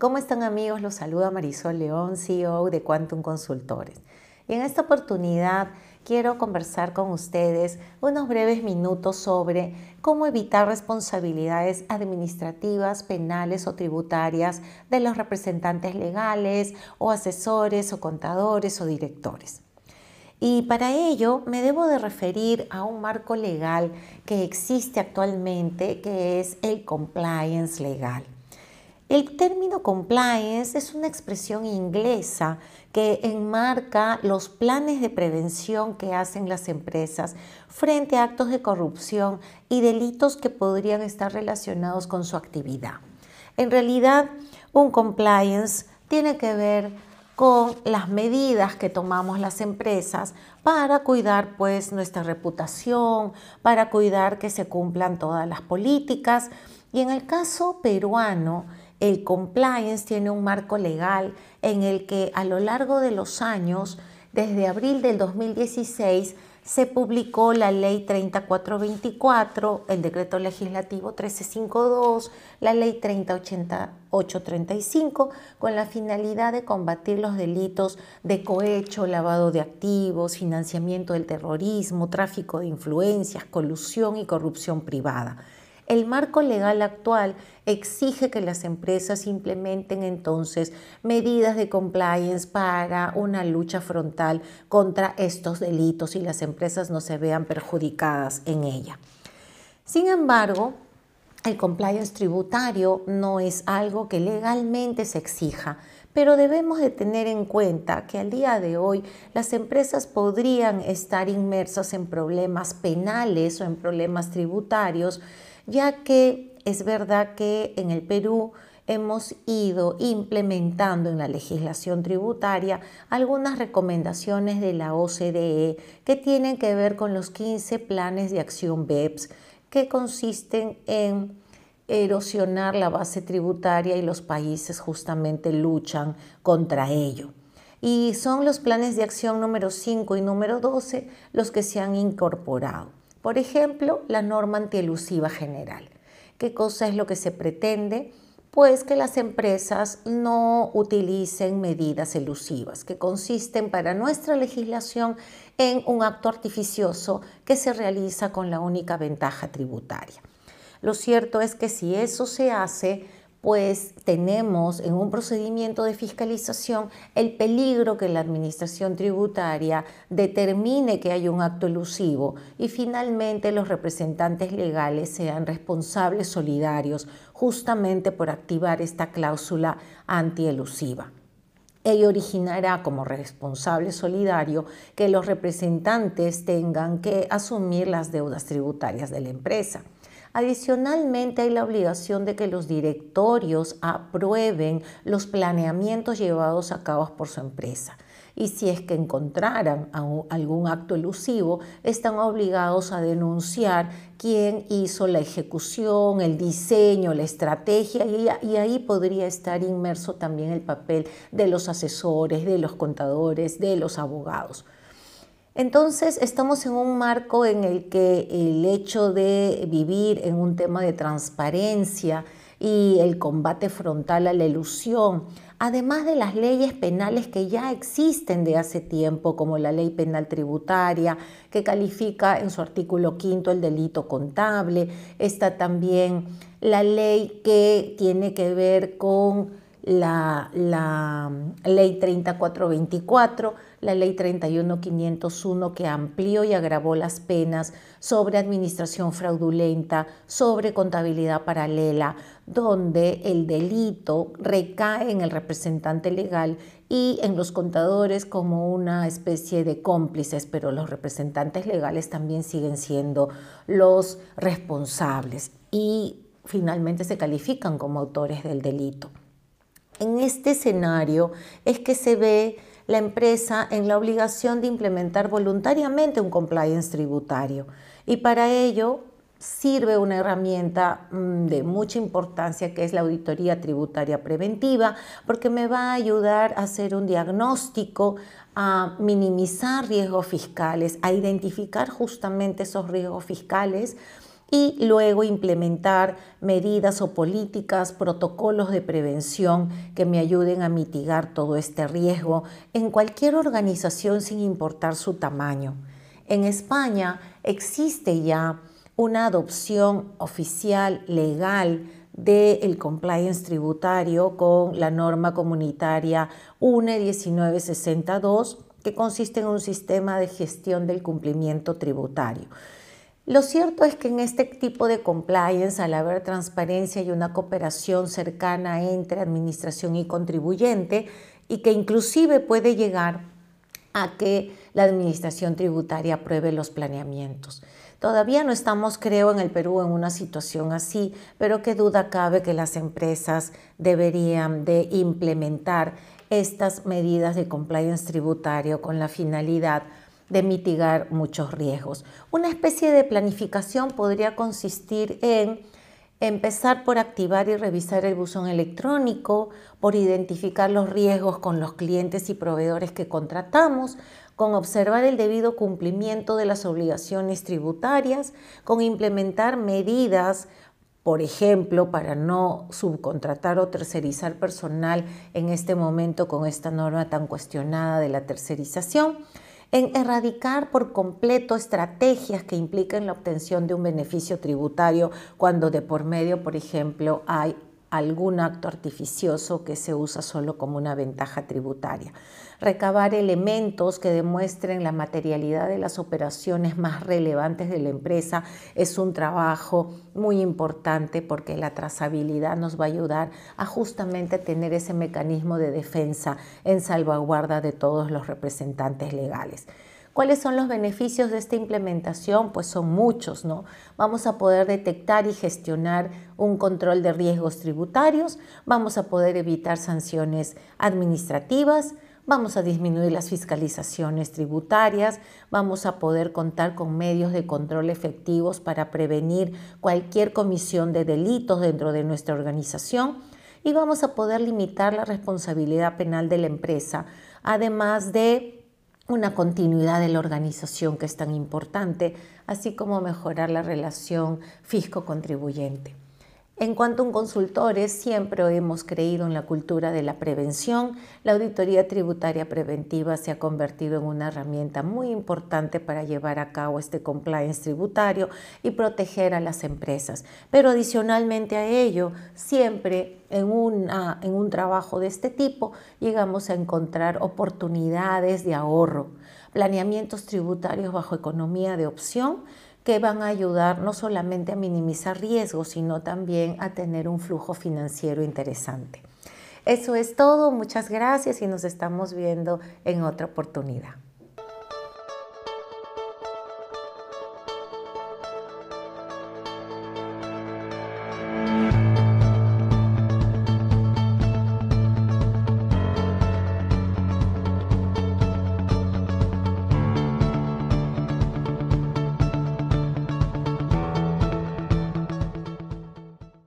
¿Cómo están amigos? Los saluda Marisol León, CEO de Quantum Consultores. Y en esta oportunidad quiero conversar con ustedes unos breves minutos sobre cómo evitar responsabilidades administrativas, penales o tributarias de los representantes legales o asesores o contadores o directores. Y para ello me debo de referir a un marco legal que existe actualmente, que es el compliance legal. El término compliance es una expresión inglesa que enmarca los planes de prevención que hacen las empresas frente a actos de corrupción y delitos que podrían estar relacionados con su actividad. En realidad, un compliance tiene que ver con las medidas que tomamos las empresas para cuidar pues nuestra reputación, para cuidar que se cumplan todas las políticas. Y en el caso peruano, el compliance tiene un marco legal en el que a lo largo de los años, desde abril del 2016, se publicó la ley 3424, el decreto legislativo 1352, la ley 308835, con la finalidad de combatir los delitos de cohecho, lavado de activos, financiamiento del terrorismo, tráfico de influencias, colusión y corrupción privada. El marco legal actual exige que las empresas implementen entonces medidas de compliance para una lucha frontal contra estos delitos y las empresas no se vean perjudicadas en ella. Sin embargo, el compliance tributario no es algo que legalmente se exija, pero debemos de tener en cuenta que al día de hoy las empresas podrían estar inmersas en problemas penales o en problemas tributarios ya que es verdad que en el Perú hemos ido implementando en la legislación tributaria algunas recomendaciones de la OCDE que tienen que ver con los 15 planes de acción BEPS que consisten en erosionar la base tributaria y los países justamente luchan contra ello. Y son los planes de acción número 5 y número 12 los que se han incorporado. Por ejemplo, la norma antielusiva general. ¿Qué cosa es lo que se pretende? Pues que las empresas no utilicen medidas elusivas, que consisten para nuestra legislación en un acto artificioso que se realiza con la única ventaja tributaria. Lo cierto es que si eso se hace, pues tenemos en un procedimiento de fiscalización el peligro que la administración tributaria determine que hay un acto elusivo y finalmente los representantes legales sean responsables solidarios justamente por activar esta cláusula antielusiva. Ello originará como responsable solidario que los representantes tengan que asumir las deudas tributarias de la empresa. Adicionalmente, hay la obligación de que los directorios aprueben los planeamientos llevados a cabo por su empresa. Y si es que encontraran algún acto elusivo, están obligados a denunciar quién hizo la ejecución, el diseño, la estrategia, y ahí podría estar inmerso también el papel de los asesores, de los contadores, de los abogados. Entonces estamos en un marco en el que el hecho de vivir en un tema de transparencia y el combate frontal a la ilusión, además de las leyes penales que ya existen de hace tiempo, como la ley penal tributaria, que califica en su artículo quinto el delito contable, está también la ley que tiene que ver con la, la ley 3424, la ley 31501 que amplió y agravó las penas sobre administración fraudulenta, sobre contabilidad paralela, donde el delito recae en el representante legal y en los contadores como una especie de cómplices, pero los representantes legales también siguen siendo los responsables y finalmente se califican como autores del delito. En este escenario es que se ve la empresa en la obligación de implementar voluntariamente un compliance tributario. Y para ello sirve una herramienta mm, de mucha importancia que es la auditoría tributaria preventiva porque me va a ayudar a hacer un diagnóstico, a minimizar riesgos fiscales, a identificar justamente esos riesgos fiscales y luego implementar medidas o políticas, protocolos de prevención que me ayuden a mitigar todo este riesgo en cualquier organización sin importar su tamaño. En España existe ya una adopción oficial legal del compliance tributario con la norma comunitaria UNE 1962, que consiste en un sistema de gestión del cumplimiento tributario. Lo cierto es que en este tipo de compliance, al haber transparencia y una cooperación cercana entre administración y contribuyente, y que inclusive puede llegar a que la administración tributaria apruebe los planeamientos. Todavía no estamos, creo, en el Perú en una situación así, pero qué duda cabe que las empresas deberían de implementar estas medidas de compliance tributario con la finalidad de mitigar muchos riesgos. Una especie de planificación podría consistir en empezar por activar y revisar el buzón electrónico, por identificar los riesgos con los clientes y proveedores que contratamos, con observar el debido cumplimiento de las obligaciones tributarias, con implementar medidas, por ejemplo, para no subcontratar o tercerizar personal en este momento con esta norma tan cuestionada de la tercerización, en erradicar por completo estrategias que impliquen la obtención de un beneficio tributario cuando de por medio, por ejemplo, hay algún acto artificioso que se usa solo como una ventaja tributaria. Recabar elementos que demuestren la materialidad de las operaciones más relevantes de la empresa es un trabajo muy importante porque la trazabilidad nos va a ayudar a justamente tener ese mecanismo de defensa en salvaguarda de todos los representantes legales. ¿Cuáles son los beneficios de esta implementación? Pues son muchos, ¿no? Vamos a poder detectar y gestionar un control de riesgos tributarios, vamos a poder evitar sanciones administrativas, vamos a disminuir las fiscalizaciones tributarias, vamos a poder contar con medios de control efectivos para prevenir cualquier comisión de delitos dentro de nuestra organización y vamos a poder limitar la responsabilidad penal de la empresa, además de una continuidad de la organización que es tan importante, así como mejorar la relación fisco-contribuyente. En cuanto a un consultores, siempre hemos creído en la cultura de la prevención. La auditoría tributaria preventiva se ha convertido en una herramienta muy importante para llevar a cabo este compliance tributario y proteger a las empresas. Pero adicionalmente a ello, siempre en, en un trabajo de este tipo llegamos a encontrar oportunidades de ahorro, planeamientos tributarios bajo economía de opción que van a ayudar no solamente a minimizar riesgos, sino también a tener un flujo financiero interesante. Eso es todo, muchas gracias y nos estamos viendo en otra oportunidad.